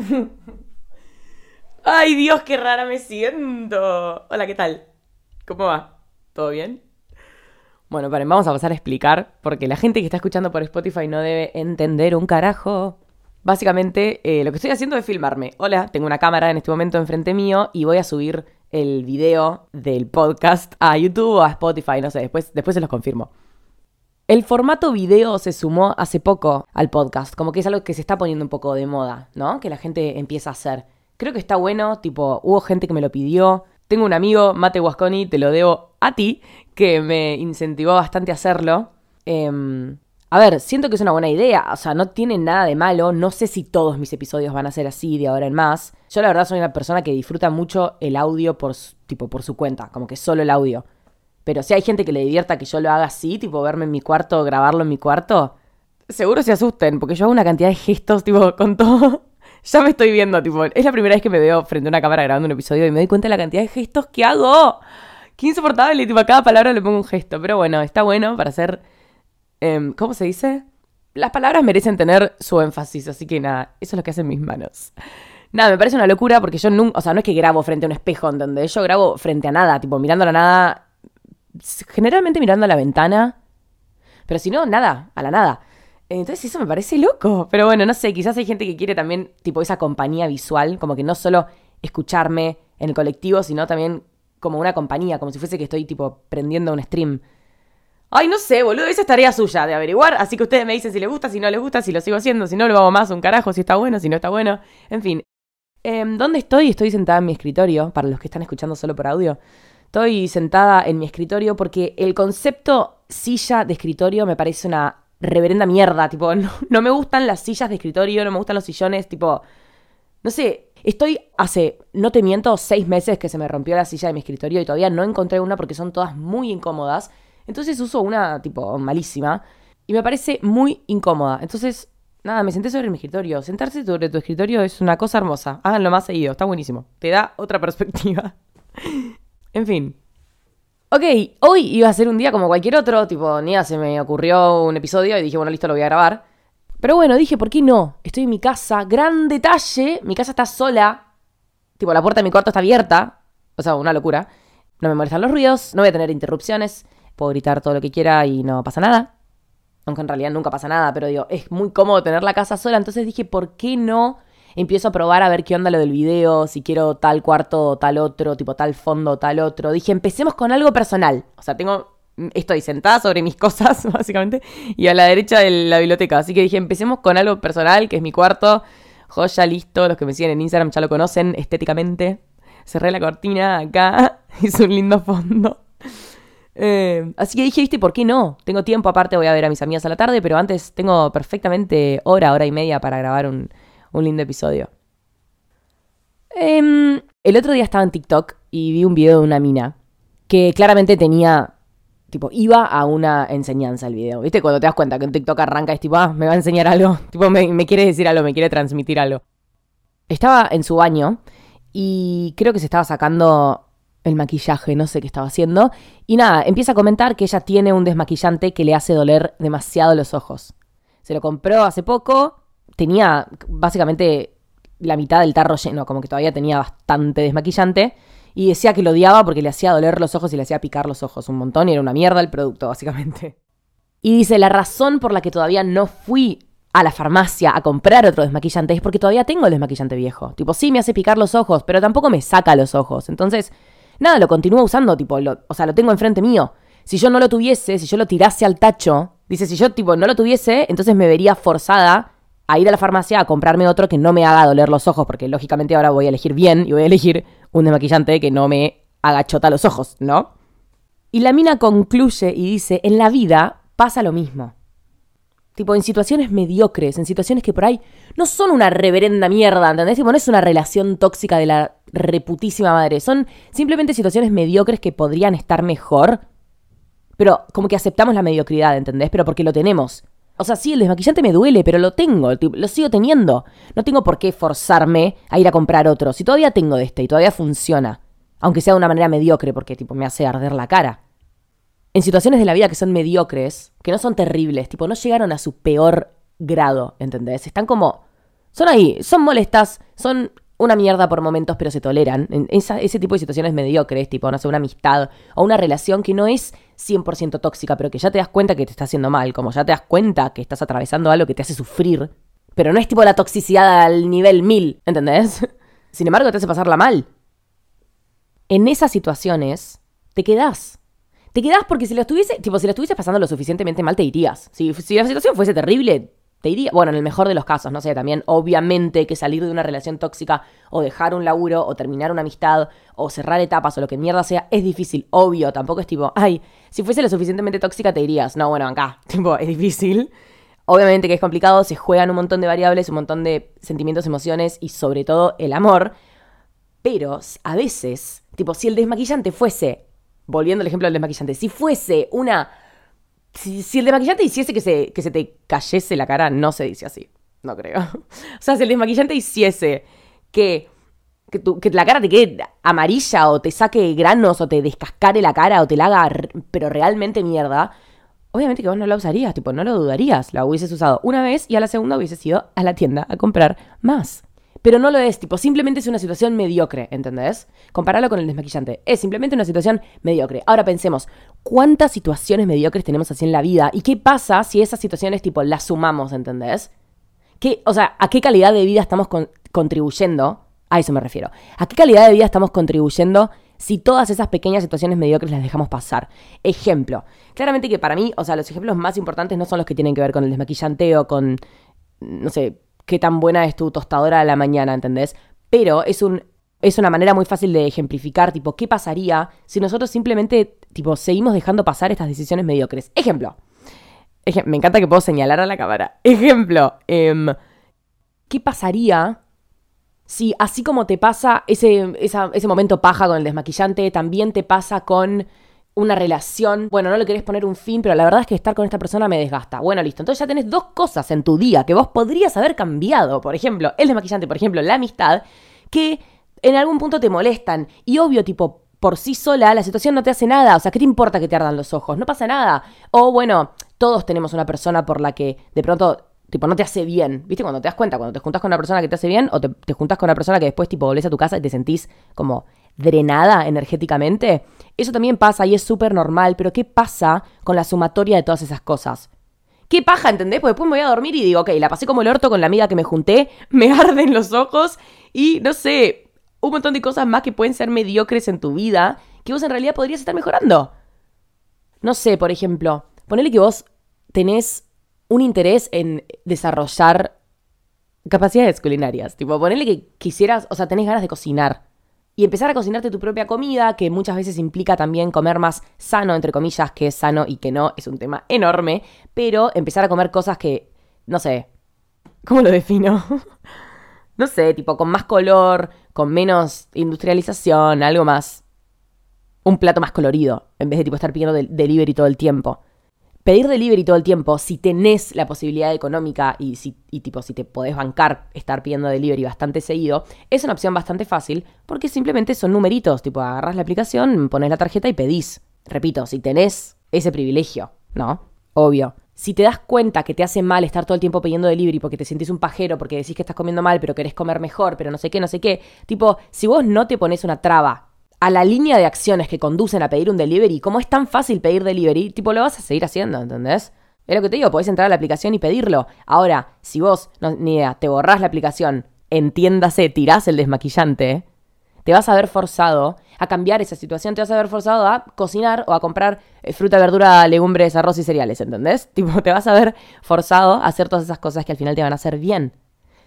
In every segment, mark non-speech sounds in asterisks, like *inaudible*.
*laughs* Ay, Dios, qué rara me siento. Hola, ¿qué tal? ¿Cómo va? ¿Todo bien? Bueno, paren, vamos a pasar a explicar, porque la gente que está escuchando por Spotify no debe entender un carajo. Básicamente, eh, lo que estoy haciendo es filmarme. Hola, tengo una cámara en este momento enfrente mío y voy a subir el video del podcast a YouTube o a Spotify, no sé, después, después se los confirmo. El formato video se sumó hace poco al podcast, como que es algo que se está poniendo un poco de moda, ¿no? Que la gente empieza a hacer. Creo que está bueno, tipo, hubo gente que me lo pidió. Tengo un amigo, Mate Guasconi, te lo debo a ti, que me incentivó bastante a hacerlo. Em, a ver, siento que es una buena idea, o sea, no tiene nada de malo, no sé si todos mis episodios van a ser así de ahora en más. Yo la verdad soy una persona que disfruta mucho el audio por, tipo, por su cuenta, como que solo el audio. Pero si hay gente que le divierta que yo lo haga así, tipo verme en mi cuarto, grabarlo en mi cuarto, seguro se asusten, porque yo hago una cantidad de gestos, tipo, con todo. *laughs* ya me estoy viendo, tipo, es la primera vez que me veo frente a una cámara grabando un episodio y me doy cuenta de la cantidad de gestos que hago. Qué insoportable, tipo, a cada palabra le pongo un gesto. Pero bueno, está bueno para hacer. Em, ¿Cómo se dice? Las palabras merecen tener su énfasis, así que nada, eso es lo que hacen mis manos. Nada, me parece una locura porque yo nunca, o sea, no es que grabo frente a un espejo, ¿entendés? Yo grabo frente a nada, tipo, mirando la nada generalmente mirando a la ventana, pero si no, nada, a la nada. Entonces eso me parece loco. Pero bueno, no sé, quizás hay gente que quiere también, tipo, esa compañía visual, como que no solo escucharme en el colectivo, sino también como una compañía, como si fuese que estoy, tipo, prendiendo un stream. Ay, no sé, boludo, esa es tarea suya de averiguar, así que ustedes me dicen si les gusta, si no les gusta, si lo sigo haciendo, si no lo hago más, un carajo, si está bueno, si no está bueno. En fin. Em, ¿Dónde estoy? Estoy sentada en mi escritorio, para los que están escuchando solo por audio. Estoy sentada en mi escritorio porque el concepto silla de escritorio me parece una reverenda mierda. Tipo, *laughs* no, me gustan las sillas de escritorio, no me gustan los sillones, tipo. No sé, estoy hace, no te miento, seis meses que se me rompió la silla de mi escritorio y todavía no encontré una porque son todas muy incómodas. Entonces uso una, tipo, malísima. Y me parece muy incómoda. Entonces, nada, me senté sobre mi escritorio. Sentarse sobre tu escritorio es una cosa hermosa. Háganlo más seguido, está buenísimo. Te da otra *laughs* perspectiva. En fin. Ok, hoy iba a ser un día como cualquier otro, tipo, ni se me ocurrió un episodio y dije, bueno, listo, lo voy a grabar. Pero bueno, dije, ¿por qué no? Estoy en mi casa, gran detalle, mi casa está sola, tipo, la puerta de mi cuarto está abierta, o sea, una locura. No me molestan los ruidos, no voy a tener interrupciones, puedo gritar todo lo que quiera y no pasa nada. Aunque en realidad nunca pasa nada, pero digo, es muy cómodo tener la casa sola, entonces dije, ¿por qué no empiezo a probar a ver qué onda lo del video, si quiero tal cuarto o tal otro, tipo tal fondo o tal otro. Dije, empecemos con algo personal. O sea, tengo estoy sentada sobre mis *laughs* cosas, básicamente, y a la derecha de la biblioteca. Así que dije, empecemos con algo personal, que es mi cuarto. Joya, listo. Los que me siguen en Instagram ya lo conocen estéticamente. Cerré la cortina acá. *laughs* Es un lindo fondo. Eh, así que dije, viste, ¿por qué no? Tengo tiempo, aparte voy a ver a mis amigas a la tarde, pero antes tengo perfectamente hora, hora y media para grabar un, un lindo episodio. Em, el otro día estaba en TikTok y vi un video de una mina que claramente tenía, tipo, iba a una enseñanza el video. ¿Viste? Cuando te das cuenta que un TikTok arranca es tipo, ah, me va a enseñar algo, *laughs* tipo, me, me quiere decir algo, me quiere transmitir algo. Estaba en su baño y creo que se estaba sacando el maquillaje, no sé qué estaba haciendo. Y nada, empieza a comentar que ella tiene un desmaquillante que le hace doler demasiado los ojos. Se lo compró hace poco tenía básicamente la mitad del tarro lleno, como que todavía tenía bastante desmaquillante. Y decía que lo odiaba porque le hacía doler los ojos y le hacía picar los ojos un montón y era una mierda el producto, básicamente. *laughs* Y dice, la razón por la que todavía no fui a la farmacia a comprar otro desmaquillante es porque todavía tengo el desmaquillante viejo. Tipo, sí me hace picar los ojos, pero tampoco me saca los ojos. Entonces, nada, lo continúo usando, tipo, o sea, lo tengo enfrente mío. Si yo no lo tuviese, si yo lo tirase al tacho, dice, si yo, tipo, no lo tuviese, entonces me vería forzada a ir a la farmacia a comprarme otro que no me haga doler los ojos, porque lógicamente ahora voy a elegir bien y voy a elegir un desmaquillante que no me haga chota los ojos, ¿no? Y la mina concluye y dice, en la vida pasa lo mismo. Tipo, en situaciones mediocres, en situaciones que por ahí no son una reverenda mierda, ¿entendés? Tipo, no es una relación tóxica de la reputísima madre. Son simplemente situaciones mediocres que podrían estar mejor. Pero como que aceptamos la mediocridad, ¿entendés? Pero porque lo tenemos. O sea, sí, el desmaquillante me duele, pero lo tengo, lo sigo teniendo. No tengo por qué forzarme a ir a comprar otro. Si todavía tengo de este y todavía funciona, aunque sea de una manera mediocre, porque tipo me hace arder la cara. En situaciones de la vida que son mediocres, que no son terribles, tipo no llegaron a su peor grado, ¿entendés? Están como Son ahí, son molestas, son una mierda por momentos, pero se toleran. Ese tipo de situaciones mediocres, tipo, no sé, una amistad o una relación que no es 100% tóxica, pero que ya te das cuenta que te está haciendo mal, como ya te das cuenta que estás atravesando algo que te hace sufrir, pero no es tipo la toxicidad al nivel 1000, ¿entendés? *laughs* Sin embargo, te hace pasarla mal. En esas situaciones, te quedás. Te quedás porque si lo estuviese, tipo, si lo estuviese pasando lo suficientemente mal, te irías. Si, si la situación fuese terrible, te iría, bueno, en el mejor de los casos, no sé, también obviamente que salir de una relación tóxica o dejar un laburo o terminar una amistad o cerrar etapas o lo que mierda sea es difícil, obvio, tampoco es tipo, ay, si fuese lo suficientemente tóxica te dirías, no, bueno, acá, *laughs* tipo, es difícil. Obviamente que es complicado, se juegan un montón de variables, un montón de sentimientos, emociones y sobre todo el amor, pero a veces, tipo, si el desmaquillante fuese, volviendo al ejemplo del desmaquillante, si fuese una si, el desmaquillante hiciese que se, que se te cayese la cara, no se dice así. No creo. *laughs* O sea, si el desmaquillante hiciese que, que, que la cara te quede amarilla o te saque granos o te descascare la cara o te la haga, pero realmente mierda, obviamente que vos no la usarías, tipo, no lo dudarías. La hubieses usado una vez y a la segunda hubieses ido a la tienda a comprar más. Pero no lo es, tipo, simplemente es una situación mediocre, ¿entendés? Compararlo con el desmaquillante. Es simplemente una situación mediocre. Ahora pensemos, ¿cuántas situaciones mediocres tenemos así en la vida? ¿Y qué pasa si esas situaciones, tipo, las sumamos, ¿entendés? ¿Qué, o sea, ¿a qué calidad de vida estamos contribuyendo? A eso me refiero. ¿A qué calidad de vida estamos contribuyendo si todas esas pequeñas situaciones mediocres las dejamos pasar? Ejemplo. Claramente que para mí, o sea, los ejemplos más importantes no son los que tienen que ver con el desmaquillante o con, no sé, qué tan buena es tu tostadora a la mañana, ¿entendés? Pero es un es una manera muy fácil de ejemplificar, tipo, ¿qué pasaría si nosotros simplemente, tipo, seguimos dejando pasar estas decisiones mediocres? Ejemplo. me encanta que puedo señalar a la cámara. Ejemplo. Em, ¿Qué pasaría si, así como te pasa ese, ese momento paja con el desmaquillante, también te pasa con una relación, bueno, no le querés poner un fin, pero la verdad es que estar con esta persona me desgasta. Bueno, listo. Entonces ya tenés dos cosas en tu día que vos podrías haber cambiado. Por ejemplo, el desmaquillante, por ejemplo, la amistad, que en algún punto te molestan. Y obvio, tipo, por sí sola la situación no te hace nada. O sea, ¿qué te importa que te ardan los ojos? No pasa nada. O bueno, todos tenemos una persona por la que de pronto tipo, no te hace bien. ¿Viste? Cuando te das cuenta, cuando te juntas con una persona que te hace bien, o te, te juntas con una persona que después, tipo, volvés a tu casa y te sentís como drenada energéticamente. Eso también pasa y es súper normal, pero ¿qué pasa con la sumatoria de todas esas cosas? ¿Qué paja, entendés? Porque después me voy a dormir y digo, ok, la pasé como el orto con la amiga que me junté, *laughs* me arden los ojos y no sé, un montón de cosas más que pueden ser mediocres en tu vida que vos en realidad podrías estar mejorando. No sé, por ejemplo, ponele que vos tenés un interés en desarrollar capacidades culinarias. Tipo, ponele que quisieras, o sea, tenés ganas de cocinar y empezar a cocinarte tu propia comida, que muchas veces implica también comer más sano, entre comillas, que es sano y que no, es un tema enorme, pero empezar a comer cosas que, no sé, ¿cómo lo defino? *laughs* no sé, tipo con más color, con menos industrialización, algo más, un plato más colorido, en vez de tipo estar pidiendo delivery todo el tiempo pedir delivery todo el tiempo, si tenés la posibilidad económica y, si, tipo si te podés bancar estar pidiendo delivery bastante seguido, es una opción bastante fácil porque simplemente son numeritos, tipo agarras la aplicación, pones la tarjeta y pedís. Repito, si tenés ese privilegio, ¿no? Obvio. Si te das cuenta que te hace mal estar todo el tiempo pidiendo delivery porque te sentís un pajero, porque decís que estás comiendo mal, pero querés comer mejor, pero no sé qué, no sé qué, tipo, si vos no te pones una traba a la línea de acciones que conducen a pedir un delivery, como es tan fácil pedir delivery, tipo lo vas a seguir haciendo, ¿entendés? Es lo que te digo, podés entrar a la aplicación y pedirlo. Ahora, si vos, no, ni idea, te borrás la aplicación, entiéndase, tirás el desmaquillante, te vas a ver forzado a cambiar esa situación, te vas a ver forzado a cocinar o a comprar eh, fruta, verdura, legumbres, arroz y cereales, ¿entendés? *laughs* Tipo, te vas a ver forzado a hacer todas esas cosas que al final te van a hacer bien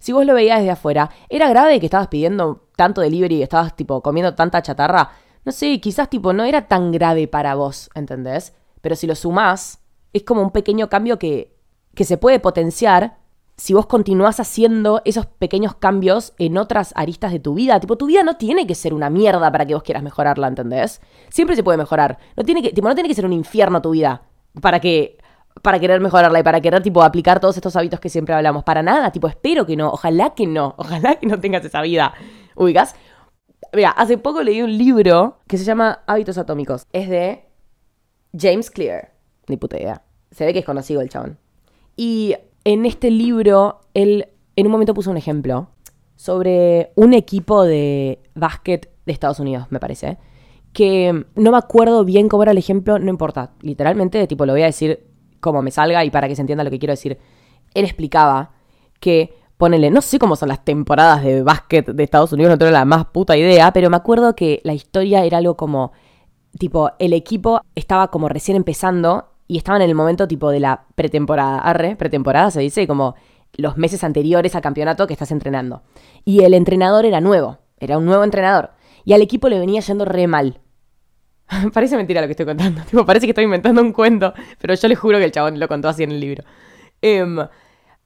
si vos lo veías desde afuera, ¿era grave que estabas pidiendo tanto delivery y estabas tipo comiendo tanta chatarra? No sé, quizás tipo no era tan grave para vos, ¿entendés? Pero si lo sumás, es como un pequeño cambio que, que se puede potenciar si vos continuás haciendo esos pequeños cambios en otras aristas de tu vida. Tipo, tu vida no tiene que ser una mierda para que vos quieras mejorarla, ¿entendés? Siempre se puede mejorar. No tiene que, tipo, no tiene que ser un infierno tu vida para que para querer mejorarla y para querer, tipo, aplicar todos estos hábitos que siempre hablamos. Para nada, tipo, espero que no, ojalá que no, *laughs* ojalá que no tengas esa vida. Ubicas. Mira, hace poco leí un libro que se llama Hábitos Atómicos. Es de James Clear. Ni puta idea. Se ve que es conocido el chabón. Y en este libro, él en un momento puso un ejemplo sobre un equipo de básquet de Estados Unidos, me parece, que no me acuerdo bien cómo era el ejemplo, no importa, literalmente, tipo, lo voy a decir como me salga y para que se entienda lo que quiero decir. Él explicaba que, ponele, no sé cómo son las temporadas de básquet de Estados Unidos, no tengo la más puta idea, pero me acuerdo que la historia era algo como, tipo, el equipo estaba como recién empezando y estaban en el momento tipo de la pretemporada, arre, pretemporada se dice, como los meses anteriores al campeonato que estás entrenando. Y el entrenador era nuevo, era un nuevo entrenador. Y al equipo le venía yendo re mal. *laughs* parece mentira lo que estoy contando. *laughs* Tipo, parece que estoy inventando un cuento, pero yo le juro que el chabón lo contó así en el libro. Em,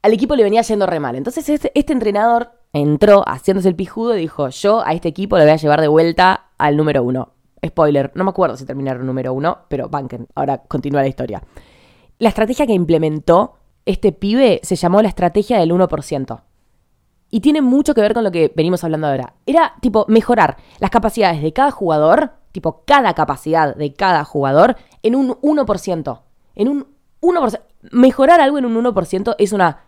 al equipo le venía yendo re mal. Entonces este, este, entrenador entró haciéndose el pijudo y dijo, yo a este equipo le voy a llevar de vuelta al número uno. Spoiler, no me acuerdo si terminaron número uno, pero banken, ahora continúa la historia. La estrategia que implementó este pibe se llamó la estrategia del 1%. Y tiene mucho que ver con lo que venimos hablando ahora. Era tipo mejorar las capacidades de cada jugador, tipo cada capacidad de cada jugador, en un 1%. En un 1%. Mejorar algo en un 1% es una,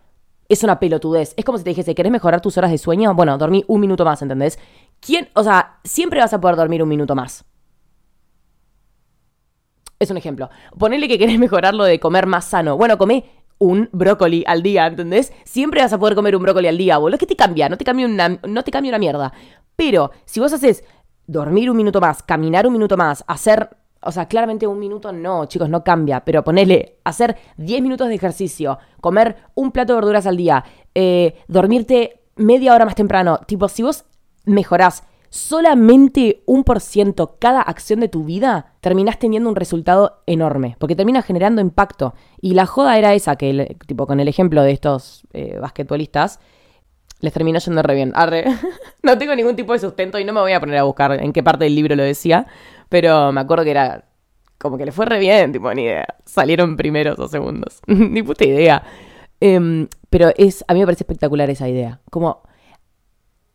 es una pelotudez. Es como si te dijese, ¿querés mejorar tus horas de sueño? Bueno, dormí un minuto más, ¿entendés? ¿Quién? O sea, siempre vas a poder dormir un minuto más. Es un ejemplo. Ponele que querés *laughs* mejorar lo de comer más sano. Bueno, comé un brócoli al día, ¿entendés? Siempre vas a poder comer un brócoli al día, boludo. ¿Qué te cambia? No te cambia una, no te cambia una mierda. Pero si vos haces dormir un minuto más, caminar un minuto más, hacer... O sea, claramente un minuto no, chicos, no cambia. Pero ponele, hacer 10 minutos de ejercicio, comer un plato de verduras al día, eh, dormirte media hora más temprano. Tipo, si vos mejorás solamente un por ciento cada acción de tu vida, terminás teniendo un resultado enorme, porque termina generando impacto. Y la joda era esa, que tipo con el ejemplo de estos eh, basquetbolistas, les terminó yendo re bien. Arre. *laughs* no tengo ningún tipo de sustento y no me voy a poner a buscar en qué parte del libro lo decía, pero me acuerdo que era como que le fue re bien, tipo, ni idea. Salieron primeros o segundos. *laughs* ni puta idea. Em, pero es, a mí me parece espectacular esa idea. Como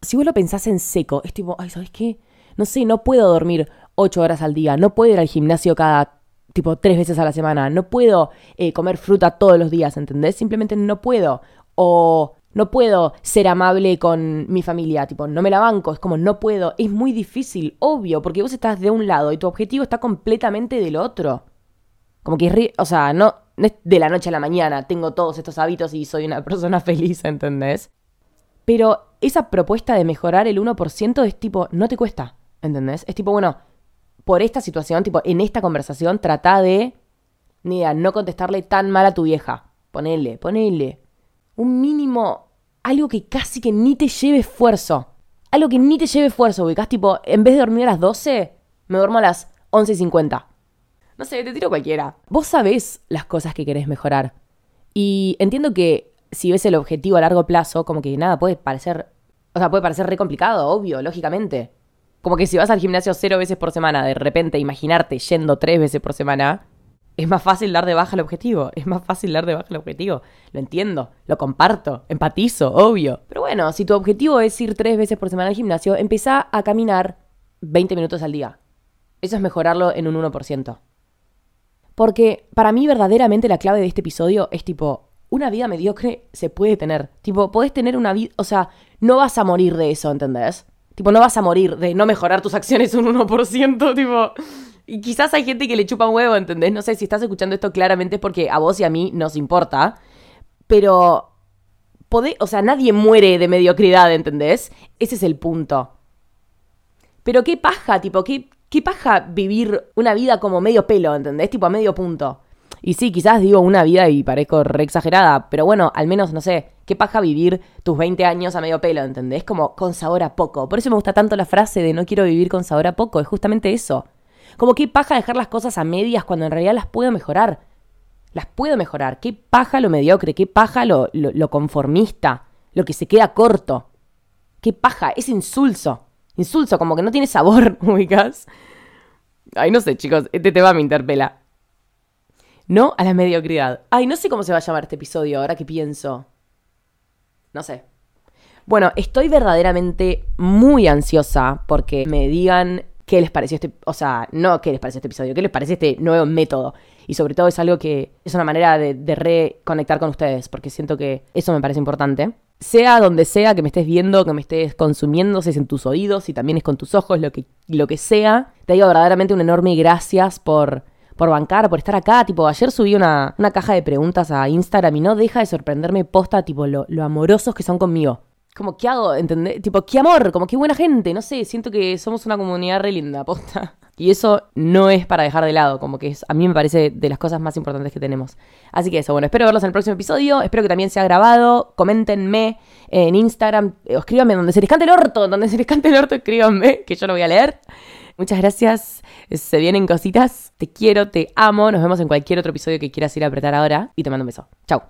si vos lo pensás en seco, es tipo, ay, ¿sabes qué? No sé, no puedo dormir ocho horas al día, no puedo ir al gimnasio cada, tipo, tres veces a la semana, no puedo eh, comer fruta todos los días, ¿entendés? Simplemente no puedo. O no puedo ser amable con mi familia, tipo, no me la banco, es como no puedo, es muy difícil, obvio, porque vos estás de un lado y tu objetivo está completamente del otro. Como que es, o sea, no, no es de la noche a la mañana, tengo todos estos hábitos y soy una *laughs* persona feliz, ¿entendés? Pero esa propuesta de mejorar el 1% es tipo, no te cuesta, ¿entendés? Es tipo, bueno, por esta situación, tipo, en esta conversación, trata de, ni no contestarle tan mal a tu vieja. Ponele, ponele. Un mínimo, algo que casi que ni te lleve esfuerzo. Algo que ni te lleve esfuerzo, ubicás, tipo, en vez de dormir a las 12, me duermo a las 11.50. No sé, te tiro cualquiera. Vos sabés las cosas que querés mejorar. Y entiendo que si ves el objetivo a largo plazo, como que nada, puede parecer, o sea, puede parecer re complicado, obvio, lógicamente. Como que si vas al gimnasio cero veces por semana, de repente imaginarte yendo tres veces por semana, es más fácil dar de baja el objetivo, es más fácil dar de baja el objetivo. Lo entiendo, lo comparto, empatizo, obvio. Pero bueno, si tu objetivo es ir tres veces por semana al gimnasio, empieza a caminar 20 minutos al día. Eso es mejorarlo en un 1%. Porque para mí verdaderamente la clave de este episodio es tipo, una vida mediocre se puede tener. Tipo, podés tener una vida, o sea, no vas a morir de eso, ¿entendés? Tipo, no vas a morir de no mejorar tus acciones un 1%, *laughs* tipo... Y quizás hay gente que le chupa un huevo, ¿entendés? No sé si estás escuchando esto claramente es porque a vos y a mí nos importa. Pero... Podé, o sea, nadie muere de mediocridad, ¿entendés? Ese es el punto. Pero qué paja, tipo, qué, qué paja vivir una vida como medio pelo, ¿entendés? Tipo a medio punto. Y sí, quizás digo una vida y parezco re exagerada, pero bueno, al menos, no sé, qué paja vivir tus 20 años a medio pelo, ¿entendés? Como con sabor a poco. Por eso me gusta tanto la frase de no quiero vivir con sabor a poco, es justamente eso. Como qué paja dejar las cosas a medias cuando en realidad las puedo mejorar. Las puedo mejorar. Qué paja lo mediocre, qué paja lo, conformista, lo que se queda corto. Qué paja, es insulso. Insulso, como que no tiene sabor, *laughs* ubicas. Ay, no sé, chicos, este tema me interpela. No a la mediocridad. Ay, no sé cómo se va a llamar este episodio ahora que pienso. No sé. Bueno, estoy verdaderamente muy ansiosa porque me digan qué les pareció este, o sea, no qué les pareció este episodio, qué les parece este nuevo método. y sobre todo es algo que es una manera de, reconectar con ustedes, porque siento que eso me parece importante. Sea donde sea que me estés viendo, que me estés consumiendo, si es en tus oídos, si también es con tus ojos, lo que, lo que sea, te digo verdaderamente un enorme gracias por, por bancar, por estar acá. Tipo, ayer subí una, una caja de preguntas a Instagram y no deja de sorprenderme posta, tipo, lo, lo amorosos que son conmigo como, ¿qué hago? ¿Entendés? Tipo, qué amor, como qué buena gente, no sé, siento que somos una comunidad re linda, *laughs* posta. Y eso no es para dejar de lado, como que es, a mí me parece de las cosas más importantes que tenemos. Así que eso, bueno, espero verlos en el próximo episodio, espero que también sea grabado, coméntenme en Instagram, o escríbanme donde se les cante el orto, donde se les cante el orto, escríbanme, *laughs* que yo lo voy a leer. Muchas gracias, se vienen cositas, te quiero, te amo, nos vemos en cualquier otro episodio que quieras ir a apretar ahora y te mando un beso. Chau.